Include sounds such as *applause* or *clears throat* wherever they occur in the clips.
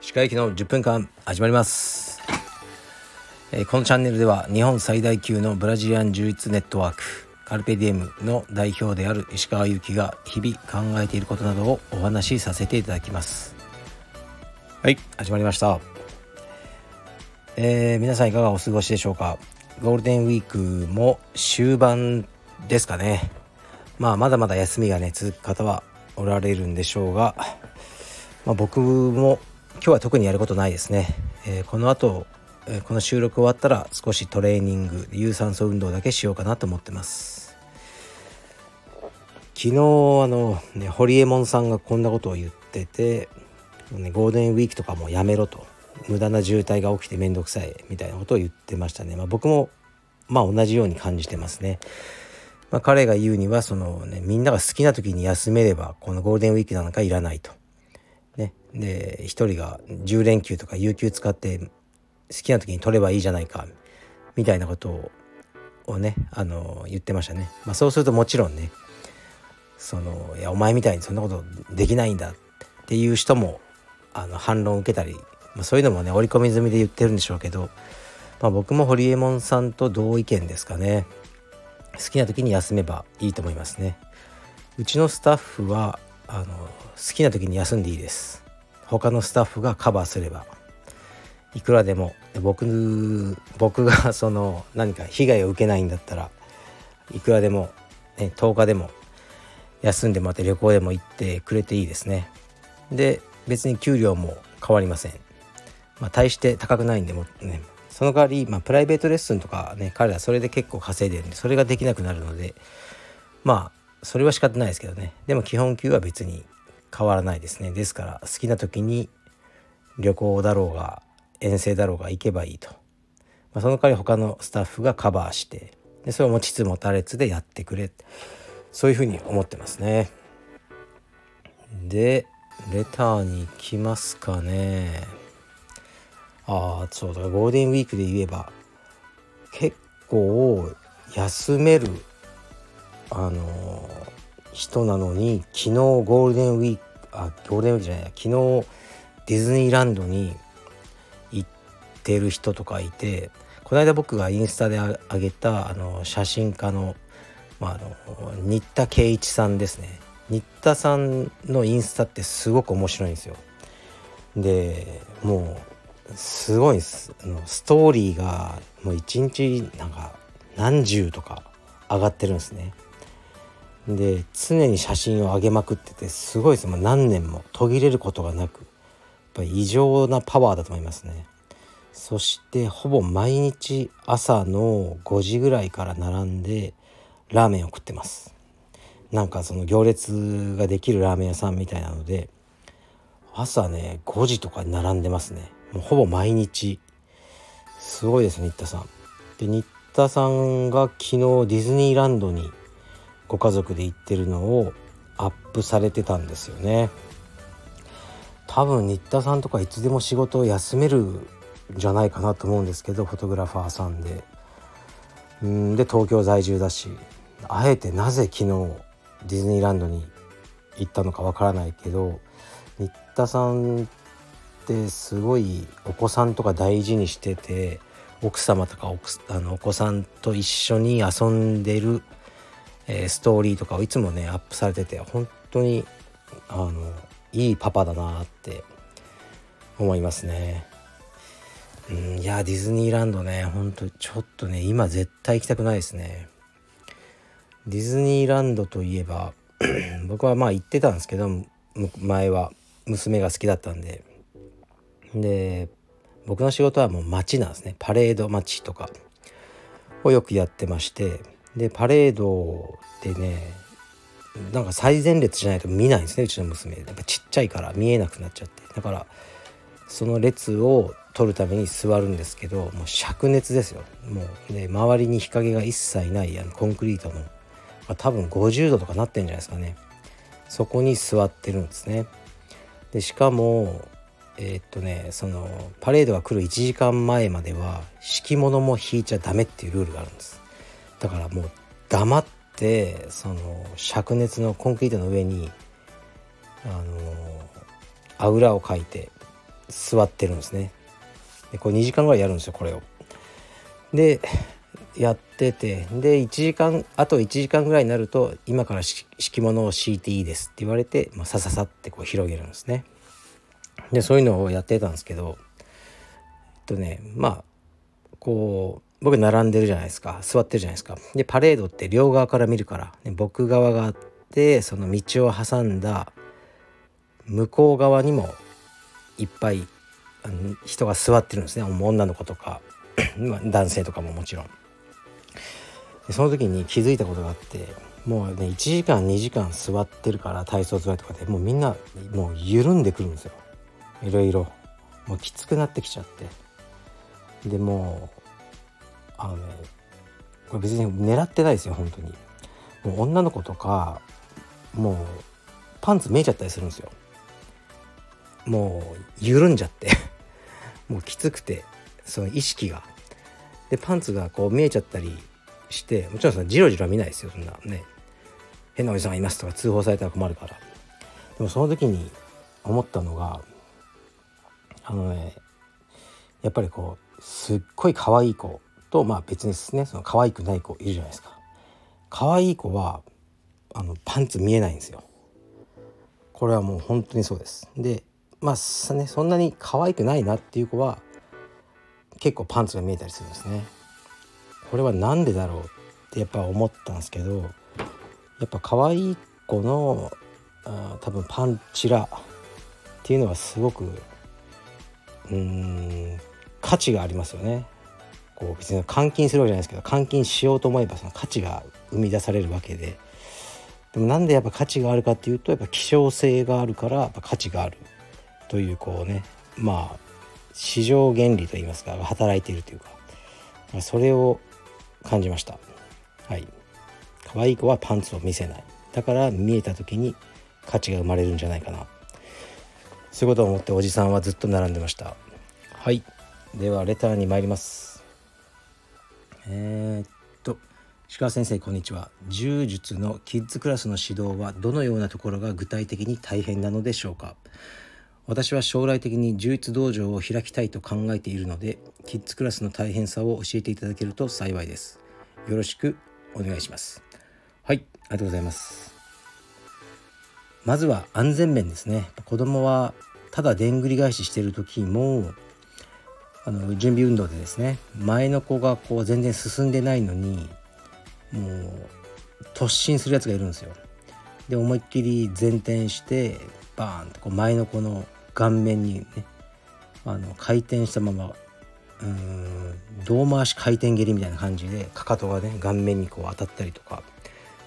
歯科行きの10分間始まります、えー、このチャンネルでは日本最大級のブラジリアン柔術ネットワークカルペディエムの代表である石川祐希が日々考えていることなどをお話しさせていただきます。はい。始まりました。えー、皆さんいかがお過ごしでしょうか？ゴールデンウィークも終盤ですかね。まあまだまだ休みがね続く方はおられるんでしょうが、まあ、僕も今日は特にやることないですね、えー、この後、えー、この収録終わったら少しトレーニング有酸素運動だけしようかなと思ってます。昨日あのね堀江門さんがこんなことを言ってて、ね、ゴールデンウィークとかもやめろと。無駄な渋滞が起きて面倒くさいみたいなことを言ってましたね、まあ、僕もまあ同じように感じてますね。まあ、彼が言うにはその、ね、みんなが好きな時に休めればこのゴールデンウィークなんかいらないと。ね、で1人が10連休とか有給使って好きな時に取ればいいじゃないかみたいなことをねあの言ってましたね。まあ、そうするともちろんねそのいやお前みたいにそんなことできないんだっていう人もあの反論を受けたり、まあ、そういうのもね織り込み済みで言ってるんでしょうけど、まあ、僕も堀江門さんと同意見ですかね。好きな時に休めばいいと思いますね。うちのスタッフはあの好きな時に休んでいいです。他のスタッフがカバーすれば。いくらでも僕僕が *laughs* その何か被害を受けないんだったらいくらでも、ね、10日でも休んでもらって旅行でも行ってくれていいですね。で別に給料も変わりません。まあ大して高くないんでもねその代わり、まあ、プライベートレッスンとかね彼らそれで結構稼いでるんでそれができなくなるのでまあそれは仕方ないですけどね。でも基本給は別に変わらないですね。ですから好きな時に旅行だろうが遠征だろうが行けばいいと、まあ、その代わり他のスタッフがカバーしてでそれを持ちつ持たれつでやってくれ。そういうふうに思ってますね。でレターに行きますかね。ああそうだゴールデンウィークで言えば結構休めるあの人なのに昨日ゴールデンウィークあゴールデンウィークじゃない昨日ディズニーランドに行ってる人とかいてこの間僕がインスタで上げたあの写真家の,、まあ、あの新田圭一さんですね新田さんのインスタってすごく面白いんですよ。でもうすごいです。あのストーリーがもう一日なんか何十とか上がってるんですね。で常に写真を上げまくっててすごいです。もう何年も途切れることがなくやっぱ異常なパワーだと思いますね。そしてほぼ毎日朝の5時ぐらいから並んでラーメンを食ってます。なんかその行列ができるラーメン屋さんみたいなので朝ね5時とかに並んでますね。もうほぼ毎日。すごいですね新田さん。で新田さんが昨日ディズニーランドにご家族で行ってるのをアップされてたんですよね。多分新田さんとかいつでも仕事を休めるんじゃないかなと思うんですけどフォトグラファーさんで。うんで東京在住だし。あえてなぜ昨日ディズニーランドに行ったのかわからないけど新田さんってすごいお子さんとか大事にしてて奥様とかあのお子さんと一緒に遊んでるえー、ストーリーとかをいつもねアップされてて本当にあのいいパパだなって思いますね。うん、いやディズニーランドねほんとちょっとね今絶対行きたくないですね。ディズニーランドといえば *clears throat* 僕はまあ行ってたんですけど前は娘が好きだったんでで僕の仕事はもう街なんですね。パレード街とかをよくやってましてでパレードでねなんか最前列じゃないと見ないんですねうちの娘。やっぱちっちゃいから見えなくなっちゃって。だからその列を取るために座るんですけどもう灼熱ですよ。もうね周りに日陰が一切ないあのコンクリートの多分50度とかなってんじゃないですかね。そこに座ってるんですね。でしかもえー、っとねそのパレードが来る1時間前までは敷物も引いちゃダメっていうルールがあるんですだからもう黙ってその灼熱のコンクリートの上にあのあぐらをかいて座ってるんですねでこれ2時間ぐらいやるんですよこれを。でやっててで1時間あと1時間ぐらいになると今から敷物を敷いていいですって言われて、まあ、さささってこう広げるんですね。でそういうのをやってたんですけどえっとねまあこう僕並んでるじゃないですか。座ってるじゃないですか。でパレードって両側から見るから、ね、僕側があってその道を挟んだ向こう側にもいっぱい人が座ってるんですね。女の子とか *coughs* 男性とかももちろん。でその時に気づいたことがあってもうね1時間2時間座ってるから体操座りとかでもうみんなもう緩んでくるんですよ。いろいろもうきつくなってきちゃって。でもうあのねこれ別に狙ってないですよ本当に。もう女の子とかもうパンツ見えちゃったりするんですよ。もう緩んじゃって。*laughs* もうきつくてその意識が。でパンツがこう見えちゃったりしてもちろんそのジロジロ見ないですよそんなね。変なおじさんがいますとか通報されたら困るから。でもその時に思ったのがあのねやっぱりこうすっごい可愛い子とまあ別にですねその可愛くない子いるじゃないですか。可愛い子はあのパンツ見えないんですよ。これはもう本当にそうです。でまあねそんなに可愛くないなっていう子は結構パンツが見えたりするんですね。これは何でだろうってやっぱ思ったんですけどやっぱ可愛い子のあ多分パンチラっていうのはすごくうん価値がありますよね。こう別に監禁するわけじゃないですけど監禁しようと思えばその価値が生み出されるわけで。でもなんでやっぱ価値があるかっていうとやっぱ希少性があるからやっぱ価値があるというこうねまあ市場原理といいますか働いているというかそれを感じました。はい。可愛い子はパンツを見せない。だから見えた時に価値が生まれるんじゃないかな。そういうことを思っておじさんはずっと並んでました。はい。ではレターに参ります。えー、っと石川先生こんにちは。柔術のキッズクラスの指導はどのようなところが具体的に大変なのでしょうか。私は将来的に柔術道場を開きたいと考えているのでキッズクラスの大変さを教えていただけると幸いです。よろしくお願いします。はいありがとうございますまずは安全面ですね子供はただでんぐり返ししてる時もあの準備運動でですね前の子がこう全然進んでないのにもう突進するやつがいるんですよ。で思いっきり前転してバーンとこう前の子の顔面にねあの回転したままうん胴回し回転蹴りみたいな感じでかかとがね顔面にこう当たったりとか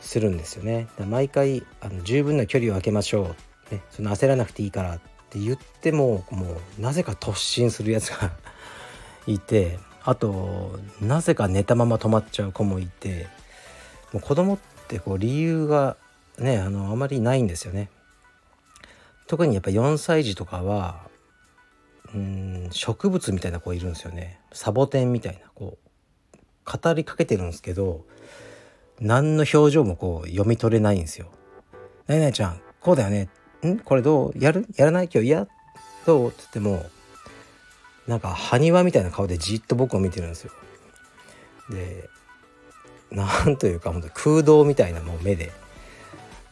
するんですよね。毎回あの十分な距離を空けましょう、ね、その焦らなくていいからって言ってももうなぜか突進するやつが *laughs* いてあとなぜか寝たまま止まっちゃう子もいてもう子供ってこう理由がねあのあまりないんですよね。特にやっぱ4歳児とかはうん植物みたいな子いるんですよねサボテンみたいなこう語りかけてるんですけど何の表情もこう読み取れないんですよ。なになにちゃんこうだよね。ん？これどう？やる？やらない？今日嫌どう？って言ってもなんか埴輪みたいな顔でじっと僕を見てるんですよ。でなんというか本当空洞みたいなもう目で。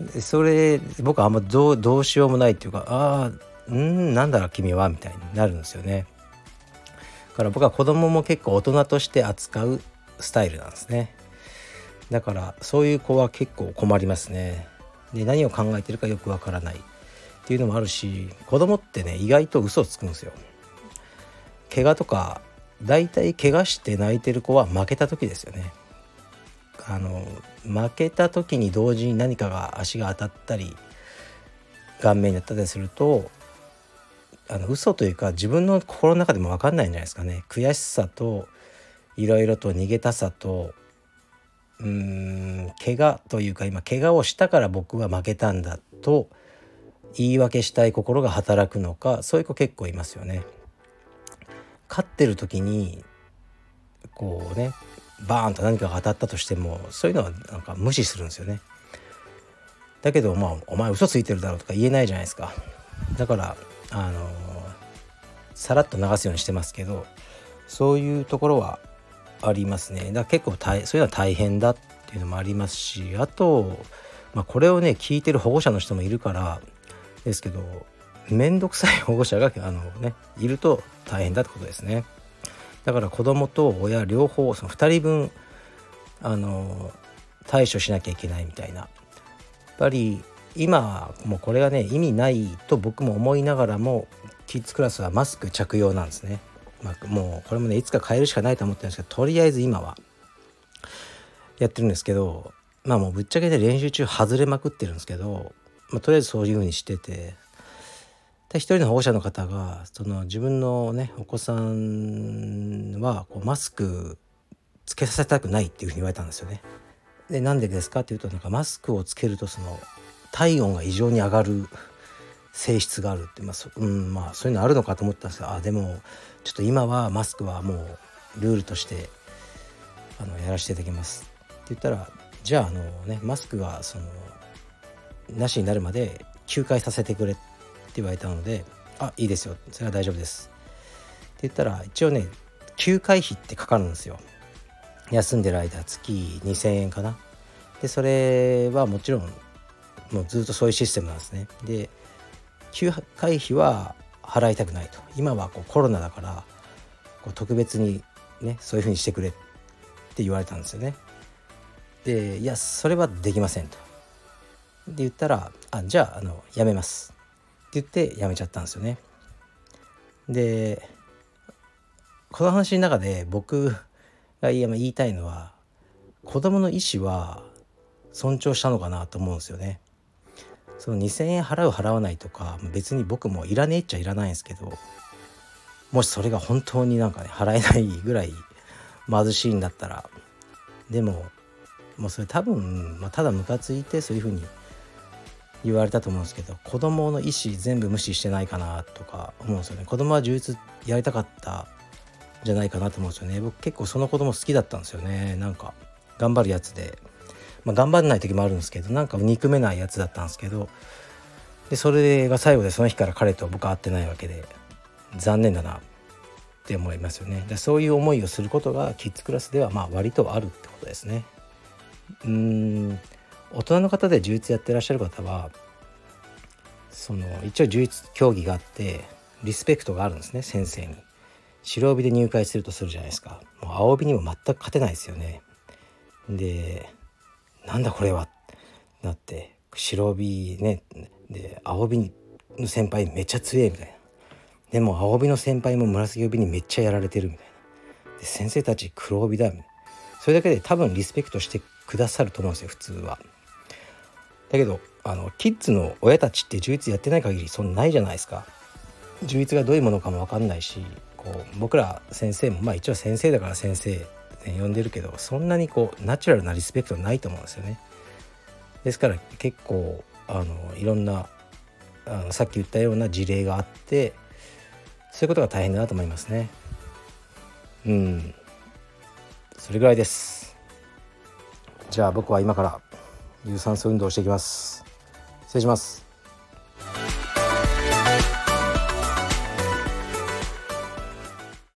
でそれ僕はあんまどうどうしようもないっていうかああうん？なんだろう君は？みたいになるんですよね。だから僕は子供も結構大人として扱うスタイルなんですね。だからそういう子は結構困りますね。で何を考えてるかよくわからないっていうのもあるし子供ってね意外と嘘をつくんですよ。怪我とか大体怪我して泣いてる子は負けた時ですよね。あの負けた時に同時に何かが足が当たったり顔面に当たったりするとあの嘘というか自分の心の中でも分かんないんじゃないですかね悔しさといろいろと逃げたさとうーん怪我というか今怪我をしたから僕は負けたんだと言い訳したい心が働くのかそういう子結構いますよね。勝ってる時にこうねバーンと何かが当たったとしてもそういうのはなんか無視するんですよね。だけどまあお前嘘ついてるだろうとか言えないじゃないですか。だからあのさらっと流すようにしてますけどそういうところはありますね。だから結構大そういうのは大変だっていうのもありますしあと、まあ、これをね聞いてる保護者の人もいるからですけど面倒くさい保護者があの、ね、いると大変だってことですね。だから子供と親両方その2人分あの対処しなきゃいけないみたいなやっぱり今もうこれがね意味ないと僕も思いながらもキッズクラスはマスク着用なんですね、まあ、もうこれもねいつか変えるしかないと思ってるんですけどとりあえず今はやってるんですけどまあもうぶっちゃけで練習中外れまくってるんですけど、まあ、とりあえずそういう風にしててで一人の保護者の方がその自分のねお子さんはこうマスクつけさせたくないっていうふうに言われたんですよね。でなんでですかっていうとなんかマスクをつけるとその体温が異常に上がる性質があるって、まあそうんまあ、そういうのあるのかと思ったんですがあでもちょっと今はマスクはもうルールとしてあのやらせていただきます。って言ったらじゃああの、ね、マスクがそのなしになるまで休会させてくれって言われたので「あいいですよ。それは大丈夫です」って言ったら一応ね休会費ってかかるんですよ。休んでる間月2,000円かな。でそれはもちろんもうずっとそういうシステムなんですね。で休会費は払いたくないと。今はこうコロナだからこう特別にねそういうふうにしてくれって言われたんですよね。でいやそれはできませんと。で言ったら「あじゃああのやめます」って言ってやめちゃったんですよね。でこの話の中で僕が言いたいのは子供の意思は尊重したのかなと思うんですよね。その2,000円払う払わないとか別に僕もいらねえっちゃいらないんですけどもしそれが本当になんかね払えないぐらい貧しいんだったらでももうそれ多分、まあ、ただムカついてそういうふうに言われたと思うんですけど子供の意思全部無視してないかなとか思うんですよね。子供は充実やりたかったじゃないかなと思うんですよね。僕結構その子供好きだったんですよね。なんか頑張るやつで。まあ、頑張らない時もあるんですけどなんか憎めないやつだったんですけどでそれが最後でその日から彼と僕は会ってないわけで残念だなって思いますよね。でそういう思いをすることがキッズクラスではまあ割とあるってことですね。うん大人の方で充実やってらっしゃる方はその一応充実競技があってリスペクトがあるんですね先生に。白帯で入会するとするじゃないですか。もう青帯にも全く勝てないですよね。でなんだこれは？なって白帯ねで青帯の先輩めっちゃ強えみたいなでも青帯の先輩も紫帯にめっちゃやられてるみたいなで先生たち黒帯だよそれだけで多分リスペクトしてくださると思うんですよ普通は。だけどあのキッズの親たちって充実やってない限りそんなないじゃないですか。充実がどういうものかも分かんないしこう僕ら先生もまあ一応先生だから先生呼んでるけどそんなにこうナチュラルなリスペクトないと思うんですよね。ですから結構あのいろんなあのさっき言ったような事例があってそういうことが大変だなと思いますね。うんそれぐらいです。じゃあ僕は今から有酸素運動をしていきます。失礼します。